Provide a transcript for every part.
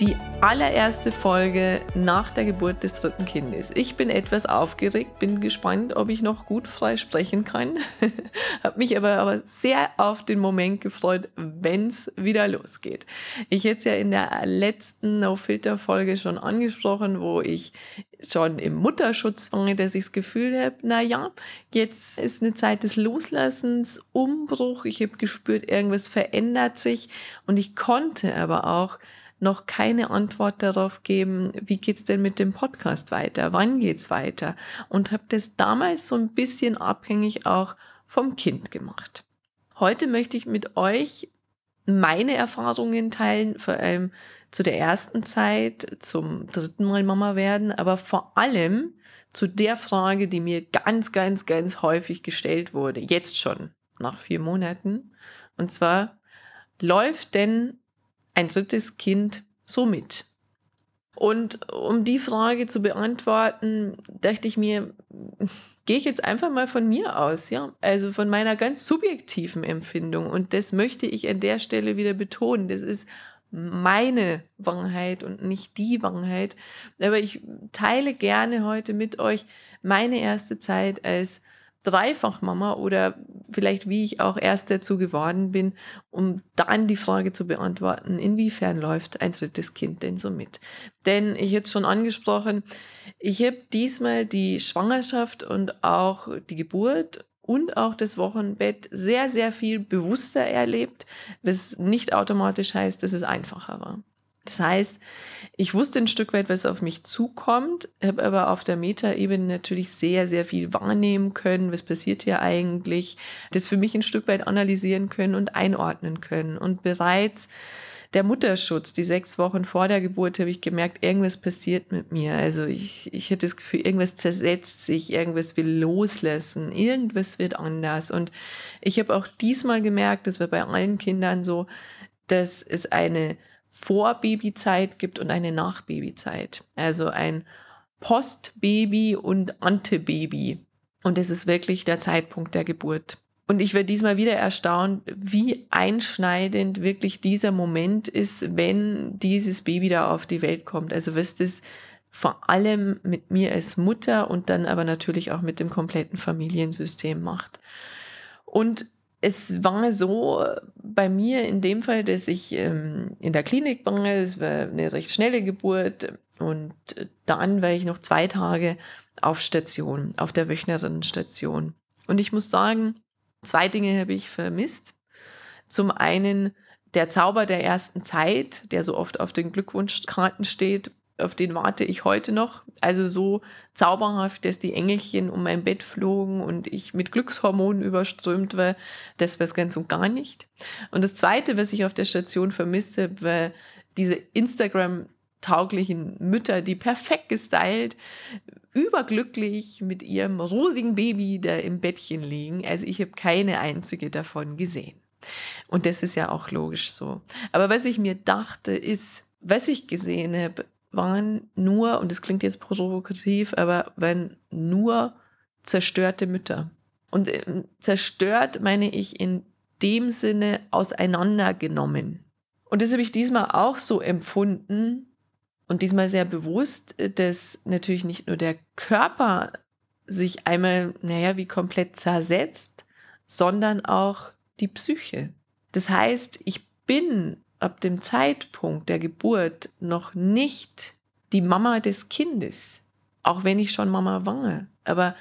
Die allererste Folge nach der Geburt des dritten Kindes. Ich bin etwas aufgeregt, bin gespannt, ob ich noch gut frei sprechen kann. Habe mich aber, aber sehr auf den Moment gefreut, wenn es wieder losgeht. Ich hätte es ja in der letzten No-Filter-Folge schon angesprochen, wo ich schon im Mutterschutz war, dass ich das Gefühl habe, na ja, jetzt ist eine Zeit des Loslassens, Umbruch. Ich habe gespürt, irgendwas verändert sich und ich konnte aber auch noch keine Antwort darauf geben, wie geht's denn mit dem Podcast weiter, wann geht's weiter und habe das damals so ein bisschen abhängig auch vom Kind gemacht. Heute möchte ich mit euch meine Erfahrungen teilen, vor allem zu der ersten Zeit, zum dritten Mal Mama werden, aber vor allem zu der Frage, die mir ganz, ganz, ganz häufig gestellt wurde, jetzt schon nach vier Monaten. Und zwar, läuft denn ein drittes Kind so mit? Und um die Frage zu beantworten, dachte ich mir, gehe ich jetzt einfach mal von mir aus, ja, also von meiner ganz subjektiven Empfindung. Und das möchte ich an der Stelle wieder betonen. Das ist meine Wahrheit und nicht die Wahrheit. Aber ich teile gerne heute mit euch meine erste Zeit als Dreifachmama oder vielleicht wie ich auch erst dazu geworden bin, um dann die Frage zu beantworten, inwiefern läuft ein drittes Kind denn so mit? Denn ich jetzt schon angesprochen, ich habe diesmal die Schwangerschaft und auch die Geburt und auch das Wochenbett sehr, sehr viel bewusster erlebt, was nicht automatisch heißt, dass es einfacher war. Das heißt, ich wusste ein Stück weit, was auf mich zukommt, habe aber auf der Metaebene natürlich sehr, sehr viel wahrnehmen können, was passiert hier eigentlich, das für mich ein Stück weit analysieren können und einordnen können. Und bereits der Mutterschutz, die sechs Wochen vor der Geburt, habe ich gemerkt, irgendwas passiert mit mir. Also ich, ich hatte das Gefühl, irgendwas zersetzt sich, irgendwas will loslassen, irgendwas wird anders. Und ich habe auch diesmal gemerkt, das war bei allen Kindern so, dass es eine vor-Babyzeit gibt und eine Nach-Babyzeit. Also ein Post-Baby und Ante-Baby. Und es ist wirklich der Zeitpunkt der Geburt. Und ich werde diesmal wieder erstaunt, wie einschneidend wirklich dieser Moment ist, wenn dieses Baby da auf die Welt kommt. Also was das vor allem mit mir als Mutter und dann aber natürlich auch mit dem kompletten Familiensystem macht. Und es war so bei mir in dem Fall, dass ich ähm, in der Klinik war. Es war eine recht schnelle Geburt und dann war ich noch zwei Tage auf Station, auf der Wöchnerinnenstation. Und ich muss sagen, zwei Dinge habe ich vermisst. Zum einen der Zauber der ersten Zeit, der so oft auf den Glückwunschkarten steht auf den warte ich heute noch. Also so zauberhaft, dass die Engelchen um mein Bett flogen und ich mit Glückshormonen überströmt war, das war es ganz und gar nicht. Und das Zweite, was ich auf der Station vermisst habe, war diese Instagram-tauglichen Mütter, die perfekt gestylt, überglücklich mit ihrem rosigen Baby da im Bettchen liegen. Also ich habe keine einzige davon gesehen. Und das ist ja auch logisch so. Aber was ich mir dachte, ist, was ich gesehen habe, waren nur, und das klingt jetzt provokativ, aber wenn nur zerstörte Mütter. Und ähm, zerstört meine ich in dem Sinne auseinandergenommen. Und das habe ich diesmal auch so empfunden und diesmal sehr bewusst, dass natürlich nicht nur der Körper sich einmal, naja, wie komplett zersetzt, sondern auch die Psyche. Das heißt, ich bin ab dem Zeitpunkt der Geburt noch nicht die Mama des Kindes, auch wenn ich schon Mama war. Aber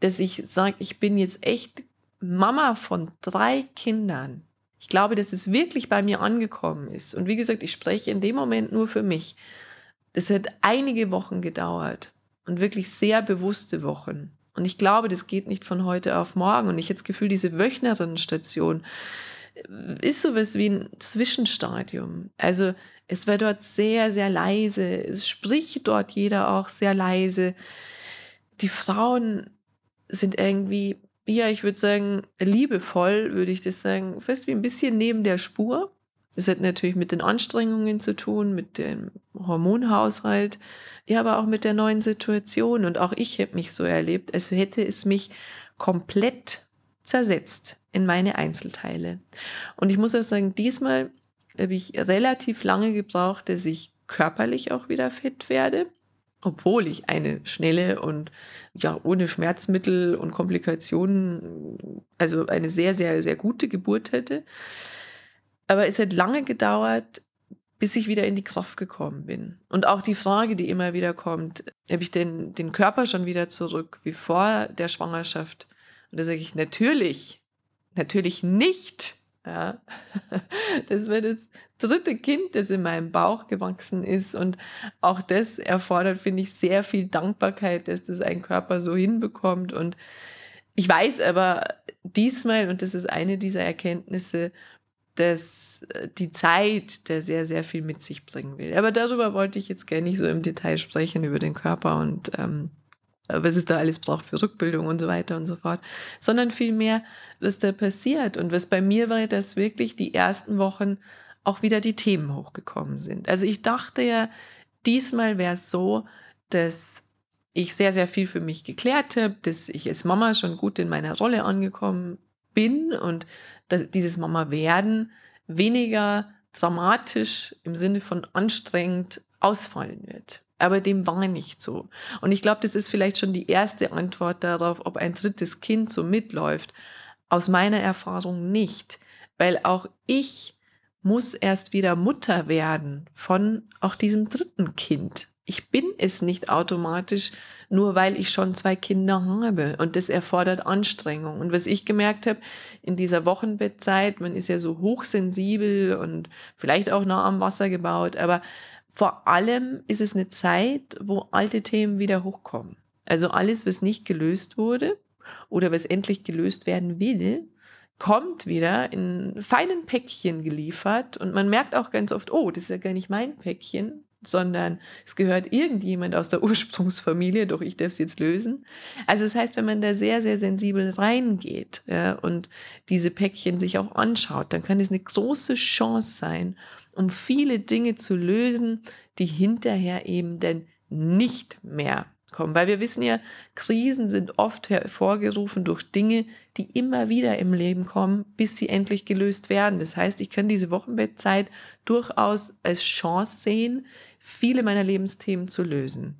dass ich sage, ich bin jetzt echt Mama von drei Kindern. Ich glaube, dass es wirklich bei mir angekommen ist. Und wie gesagt, ich spreche in dem Moment nur für mich. Das hat einige Wochen gedauert und wirklich sehr bewusste Wochen. Und ich glaube, das geht nicht von heute auf morgen. Und ich habe das Gefühl, diese Wöchnerinnenstation, ist sowas wie ein Zwischenstadium. Also es war dort sehr, sehr leise. Es spricht dort jeder auch sehr leise. Die Frauen sind irgendwie, ja, ich würde sagen, liebevoll, würde ich das sagen, fast wie ein bisschen neben der Spur. Das hat natürlich mit den Anstrengungen zu tun, mit dem Hormonhaushalt, ja, aber auch mit der neuen Situation. Und auch ich habe mich so erlebt, als hätte es mich komplett zersetzt in meine Einzelteile. Und ich muss auch sagen, diesmal habe ich relativ lange gebraucht, dass ich körperlich auch wieder fit werde, obwohl ich eine schnelle und ja ohne Schmerzmittel und Komplikationen, also eine sehr, sehr, sehr gute Geburt hätte. Aber es hat lange gedauert, bis ich wieder in die Kraft gekommen bin. Und auch die Frage, die immer wieder kommt, habe ich denn den Körper schon wieder zurück wie vor der Schwangerschaft? Und da sage ich natürlich, natürlich nicht. Ja. Das war das dritte Kind, das in meinem Bauch gewachsen ist. Und auch das erfordert, finde ich, sehr viel Dankbarkeit, dass das ein Körper so hinbekommt. Und ich weiß aber diesmal, und das ist eine dieser Erkenntnisse, dass die Zeit der sehr, sehr viel mit sich bringen will. Aber darüber wollte ich jetzt gerne nicht so im Detail sprechen, über den Körper und ähm, was es da alles braucht für Rückbildung und so weiter und so fort, sondern vielmehr, was da passiert. Und was bei mir war, dass wirklich die ersten Wochen auch wieder die Themen hochgekommen sind. Also ich dachte ja, diesmal wäre es so, dass ich sehr, sehr viel für mich geklärt habe, dass ich als Mama schon gut in meiner Rolle angekommen bin und dass dieses Mama werden weniger dramatisch im Sinne von anstrengend ausfallen wird. Aber dem war nicht so. Und ich glaube, das ist vielleicht schon die erste Antwort darauf, ob ein drittes Kind so mitläuft. Aus meiner Erfahrung nicht. Weil auch ich muss erst wieder Mutter werden von auch diesem dritten Kind. Ich bin es nicht automatisch, nur weil ich schon zwei Kinder habe. Und das erfordert Anstrengung. Und was ich gemerkt habe in dieser Wochenbettzeit, man ist ja so hochsensibel und vielleicht auch nah am Wasser gebaut, aber vor allem ist es eine Zeit, wo alte Themen wieder hochkommen. Also alles, was nicht gelöst wurde oder was endlich gelöst werden will, kommt wieder in feinen Päckchen geliefert und man merkt auch ganz oft, oh, das ist ja gar nicht mein Päckchen, sondern es gehört irgendjemand aus der Ursprungsfamilie, doch ich darf es jetzt lösen. Also das heißt, wenn man da sehr, sehr sensibel reingeht ja, und diese Päckchen sich auch anschaut, dann kann es eine große Chance sein, um viele Dinge zu lösen, die hinterher eben denn nicht mehr kommen. Weil wir wissen ja, Krisen sind oft hervorgerufen durch Dinge, die immer wieder im Leben kommen, bis sie endlich gelöst werden. Das heißt, ich kann diese Wochenbettzeit durchaus als Chance sehen, viele meiner Lebensthemen zu lösen.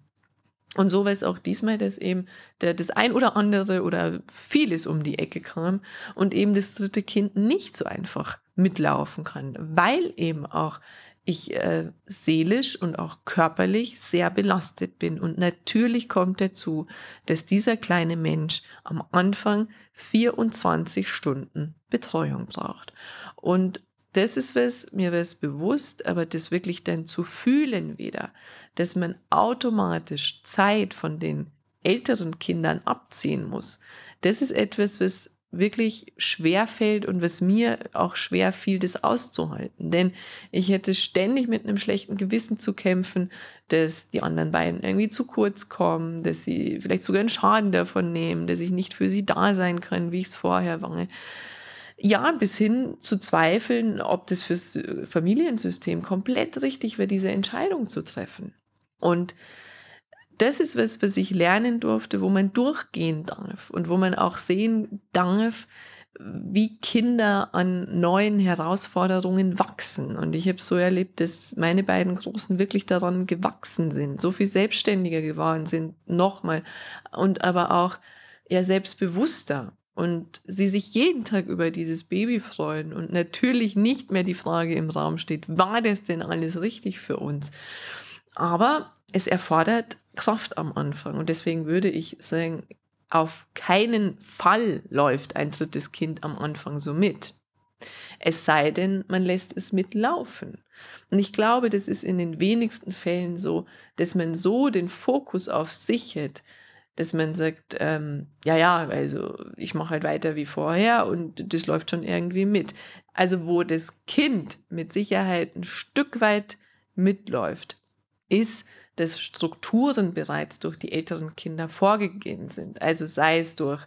Und so war es auch diesmal, dass eben der, das ein oder andere oder vieles um die Ecke kam und eben das dritte Kind nicht so einfach mitlaufen kann, weil eben auch ich äh, seelisch und auch körperlich sehr belastet bin. Und natürlich kommt dazu, dass dieser kleine Mensch am Anfang 24 Stunden Betreuung braucht. Und das ist was, mir war es bewusst, aber das wirklich dann zu fühlen wieder, dass man automatisch Zeit von den älteren Kindern abziehen muss, das ist etwas, was wirklich schwer fällt und was mir auch schwer fiel, das auszuhalten. Denn ich hätte ständig mit einem schlechten Gewissen zu kämpfen, dass die anderen beiden irgendwie zu kurz kommen, dass sie vielleicht sogar einen Schaden davon nehmen, dass ich nicht für sie da sein kann, wie ich es vorher war. Ja, bis hin zu zweifeln, ob das fürs Familiensystem komplett richtig wäre, diese Entscheidung zu treffen. Und das ist was, was ich lernen durfte, wo man durchgehen darf und wo man auch sehen darf, wie Kinder an neuen Herausforderungen wachsen. Und ich habe so erlebt, dass meine beiden Großen wirklich daran gewachsen sind, so viel selbstständiger geworden sind, nochmal, und aber auch eher selbstbewusster. Und sie sich jeden Tag über dieses Baby freuen und natürlich nicht mehr die Frage im Raum steht, war das denn alles richtig für uns? Aber es erfordert Kraft am Anfang. Und deswegen würde ich sagen, auf keinen Fall läuft ein drittes Kind am Anfang so mit. Es sei denn, man lässt es mitlaufen. Und ich glaube, das ist in den wenigsten Fällen so, dass man so den Fokus auf sich hat, dass man sagt, ähm, ja, ja, also ich mache halt weiter wie vorher und das läuft schon irgendwie mit. also wo das Kind mit Sicherheit ein Stück weit mitläuft, ist, dass Strukturen bereits durch die älteren Kinder vorgegeben sind. Also sei es durch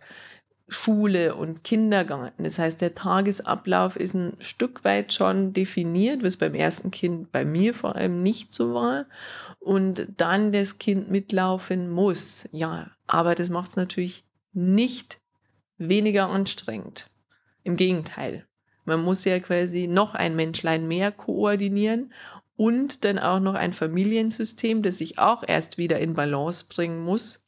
Schule und Kindergarten. Das heißt, der Tagesablauf ist ein Stück weit schon definiert, was beim ersten Kind bei mir vor allem nicht so war. Und dann das Kind mitlaufen muss. Ja, aber das macht es natürlich nicht weniger anstrengend. Im Gegenteil. Man muss ja quasi noch ein Menschlein mehr koordinieren und dann auch noch ein Familiensystem, das sich auch erst wieder in Balance bringen muss,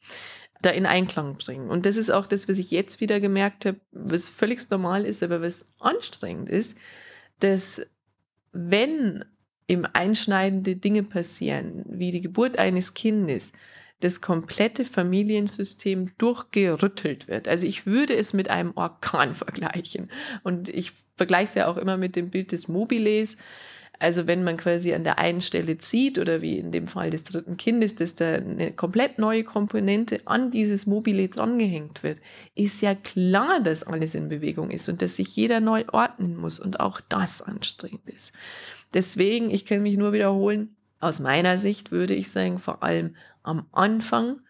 da in Einklang bringen. Und das ist auch das, was ich jetzt wieder gemerkt habe, was völlig normal ist, aber was anstrengend ist, dass wenn im einschneidende Dinge passieren, wie die Geburt eines Kindes, das komplette Familiensystem durchgerüttelt wird. Also ich würde es mit einem Orkan vergleichen. Und ich vergleiche es ja auch immer mit dem Bild des Mobiles. Also wenn man quasi an der einen Stelle zieht oder wie in dem Fall des dritten Kindes, dass da eine komplett neue Komponente an dieses Mobile drangehängt wird, ist ja klar, dass alles in Bewegung ist und dass sich jeder neu ordnen muss und auch das anstrengend ist. Deswegen, ich kann mich nur wiederholen, aus meiner Sicht würde ich sagen, vor allem am Anfang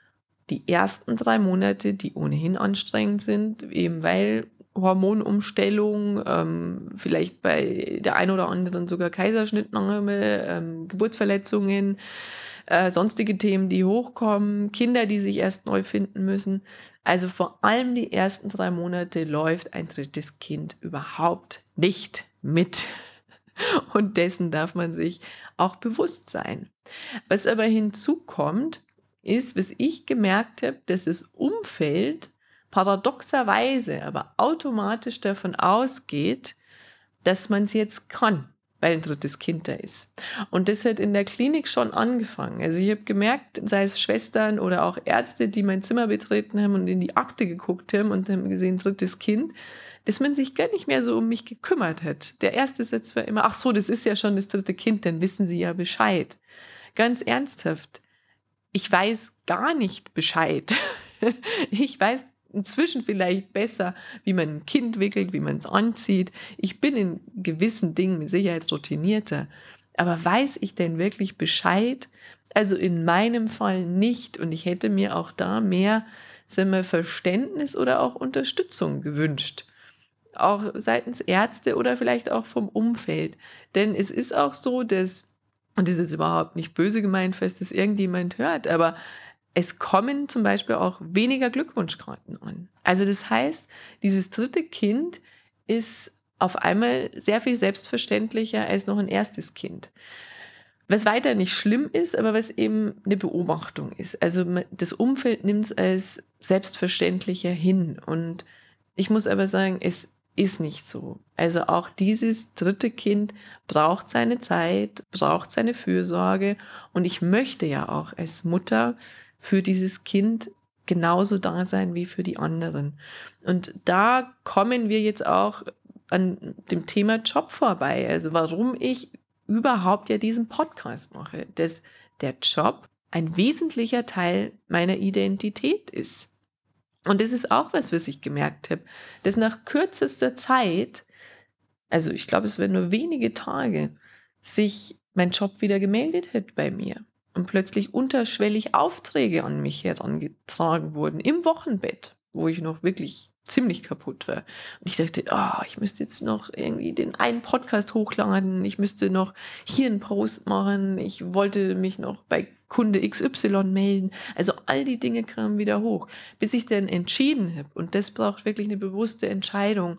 die ersten drei Monate, die ohnehin anstrengend sind, eben weil Hormonumstellung, ähm, vielleicht bei der einen oder anderen sogar Kaiserschnittnahme, ähm, Geburtsverletzungen, äh, sonstige Themen, die hochkommen, Kinder, die sich erst neu finden müssen. Also vor allem die ersten drei Monate läuft ein drittes Kind überhaupt nicht mit. Und dessen darf man sich auch bewusst sein. Was aber hinzukommt, ist, was ich gemerkt habe, dass das Umfeld paradoxerweise aber automatisch davon ausgeht, dass man es jetzt kann, weil ein drittes Kind da ist. Und das hat in der Klinik schon angefangen. Also ich habe gemerkt, sei es Schwestern oder auch Ärzte, die mein Zimmer betreten haben und in die Akte geguckt haben und haben gesehen, drittes Kind, dass man sich gar nicht mehr so um mich gekümmert hat. Der erste Satz war immer, ach so, das ist ja schon das dritte Kind, dann wissen Sie ja Bescheid. Ganz ernsthaft, ich weiß gar nicht Bescheid. ich weiß inzwischen vielleicht besser, wie man ein Kind wickelt, wie man es anzieht. Ich bin in gewissen Dingen mit Sicherheit routinierter. Aber weiß ich denn wirklich Bescheid? Also in meinem Fall nicht. Und ich hätte mir auch da mehr wir, Verständnis oder auch Unterstützung gewünscht. Auch seitens Ärzte oder vielleicht auch vom Umfeld. Denn es ist auch so, dass, und das ist jetzt überhaupt nicht böse gemeint, falls das irgendjemand hört, aber es kommen zum Beispiel auch weniger Glückwunschkarten an. Also das heißt, dieses dritte Kind ist auf einmal sehr viel selbstverständlicher als noch ein erstes Kind. Was weiter nicht schlimm ist, aber was eben eine Beobachtung ist. Also das Umfeld nimmt es als selbstverständlicher hin. Und ich muss aber sagen, es ist nicht so. Also auch dieses dritte Kind braucht seine Zeit, braucht seine Fürsorge. Und ich möchte ja auch als Mutter für dieses Kind genauso da sein wie für die anderen. Und da kommen wir jetzt auch an dem Thema Job vorbei. Also warum ich überhaupt ja diesen Podcast mache, dass der Job ein wesentlicher Teil meiner Identität ist. Und das ist auch was, was ich gemerkt habe, dass nach kürzester Zeit, also ich glaube, es waren nur wenige Tage, sich mein Job wieder gemeldet hat bei mir und plötzlich unterschwellig Aufträge an mich herangetragen wurden im Wochenbett, wo ich noch wirklich ziemlich kaputt war. Und ich dachte, oh, ich müsste jetzt noch irgendwie den einen Podcast hochladen, ich müsste noch hier einen Post machen, ich wollte mich noch bei Kunde XY melden. Also all die Dinge kamen wieder hoch, bis ich dann entschieden habe. Und das braucht wirklich eine bewusste Entscheidung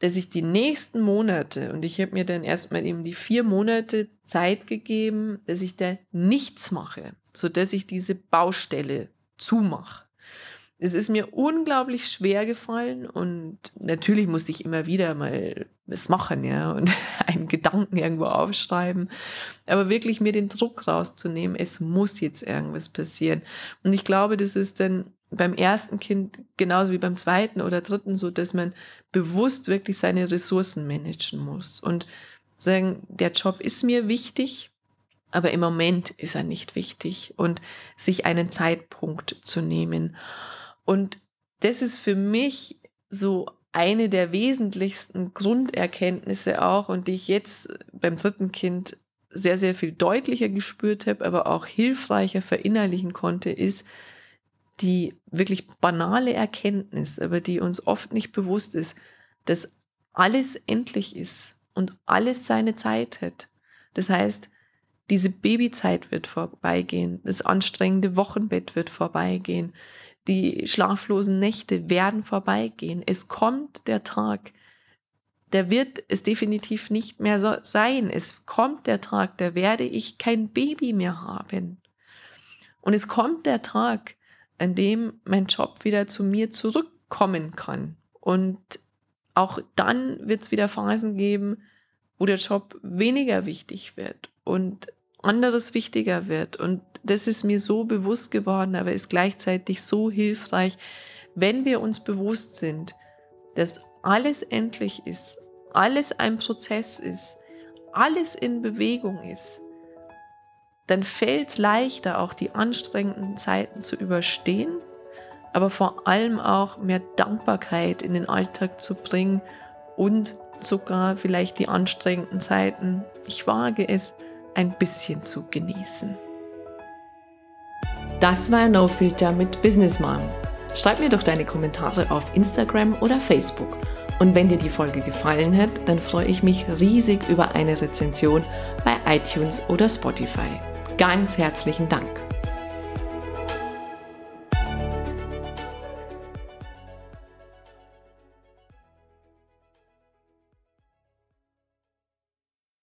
dass ich die nächsten Monate, und ich habe mir dann erstmal eben die vier Monate Zeit gegeben, dass ich da nichts mache, sodass ich diese Baustelle zumache. Es ist mir unglaublich schwer gefallen und natürlich musste ich immer wieder mal was machen, ja, und einen Gedanken irgendwo aufschreiben. Aber wirklich mir den Druck rauszunehmen, es muss jetzt irgendwas passieren. Und ich glaube, das ist dann beim ersten Kind genauso wie beim zweiten oder dritten so, dass man bewusst wirklich seine Ressourcen managen muss und sagen, der Job ist mir wichtig, aber im Moment ist er nicht wichtig und sich einen Zeitpunkt zu nehmen. Und das ist für mich so eine der wesentlichsten Grunderkenntnisse auch und die ich jetzt beim dritten Kind sehr, sehr viel deutlicher gespürt habe, aber auch hilfreicher verinnerlichen konnte, ist die wirklich banale Erkenntnis, aber die uns oft nicht bewusst ist, dass alles endlich ist und alles seine Zeit hat. Das heißt, diese Babyzeit wird vorbeigehen, das anstrengende Wochenbett wird vorbeigehen, die schlaflosen Nächte werden vorbeigehen. Es kommt der Tag, der wird es definitiv nicht mehr so sein. Es kommt der Tag, da werde ich kein Baby mehr haben. Und es kommt der Tag, an dem mein Job wieder zu mir zurückkommen kann. Und auch dann wird es wieder Phasen geben, wo der Job weniger wichtig wird und anderes wichtiger wird. Und das ist mir so bewusst geworden, aber ist gleichzeitig so hilfreich, wenn wir uns bewusst sind, dass alles endlich ist, alles ein Prozess ist, alles in Bewegung ist, dann fällt es leichter, auch die anstrengenden Zeiten zu überstehen, aber vor allem auch mehr Dankbarkeit in den Alltag zu bringen und sogar vielleicht die anstrengenden Zeiten, ich wage es, ein bisschen zu genießen. Das war No Filter mit Business Mom. Schreib mir doch deine Kommentare auf Instagram oder Facebook. Und wenn dir die Folge gefallen hat, dann freue ich mich riesig über eine Rezension bei iTunes oder Spotify. Ganz herzlichen Dank.